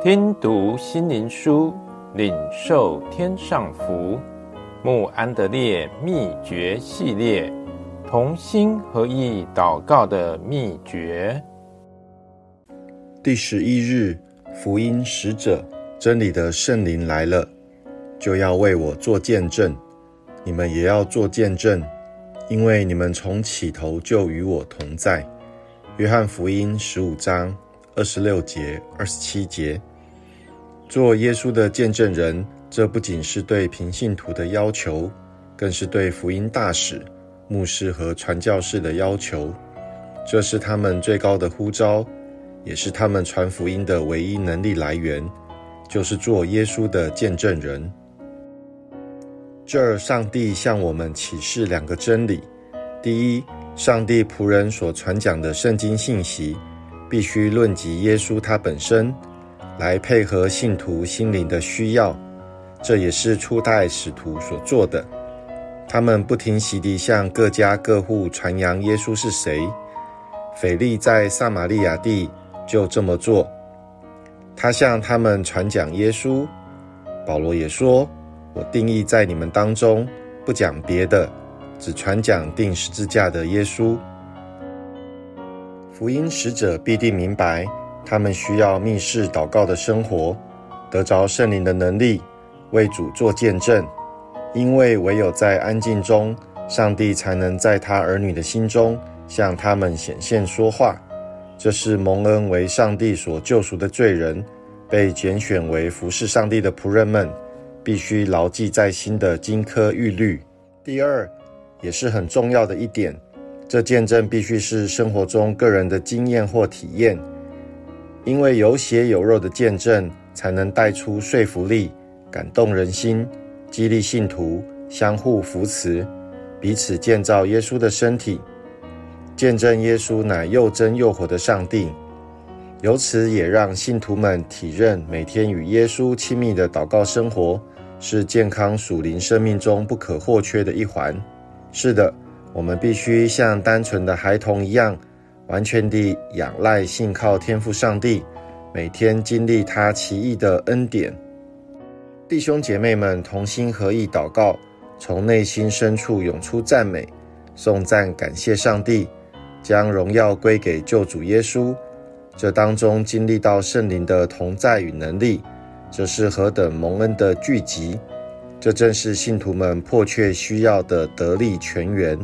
听读心灵书，领受天上福。慕安德烈秘诀系列，同心合意祷告的秘诀。第十一日，福音使者，真理的圣灵来了，就要为我做见证。你们也要做见证，因为你们从起头就与我同在。约翰福音十五章二十六节、二十七节。做耶稣的见证人，这不仅是对平信徒的要求，更是对福音大使、牧师和传教士的要求。这是他们最高的呼召，也是他们传福音的唯一能力来源，就是做耶稣的见证人。这儿，上帝向我们启示两个真理：第一，上帝仆人所传讲的圣经信息，必须论及耶稣他本身。来配合信徒心灵的需要，这也是初代使徒所做的。他们不停息地向各家各户传扬耶稣是谁。腓利在撒玛利亚地就这么做，他向他们传讲耶稣。保罗也说：“我定义在你们当中不讲别的，只传讲钉十字架的耶稣。”福音使者必定明白。他们需要密室祷告的生活，得着圣灵的能力，为主做见证。因为唯有在安静中，上帝才能在他儿女的心中向他们显现说话。这是蒙恩为上帝所救赎的罪人，被拣选为服侍上帝的仆人们，必须牢记在心的金科玉律。第二，也是很重要的一点，这见证必须是生活中个人的经验或体验。因为有血有肉的见证，才能带出说服力，感动人心，激励信徒相互扶持，彼此建造耶稣的身体，见证耶稣乃又真又活的上帝。由此也让信徒们体认，每天与耶稣亲密的祷告生活，是健康属灵生命中不可或缺的一环。是的，我们必须像单纯的孩童一样。完全地仰赖、信靠天父上帝，每天经历他奇异的恩典。弟兄姐妹们同心合意祷告，从内心深处涌出赞美、颂赞、感谢上帝，将荣耀归给救主耶稣。这当中经历到圣灵的同在与能力，这是何等蒙恩的聚集！这正是信徒们迫切需要的得力泉源。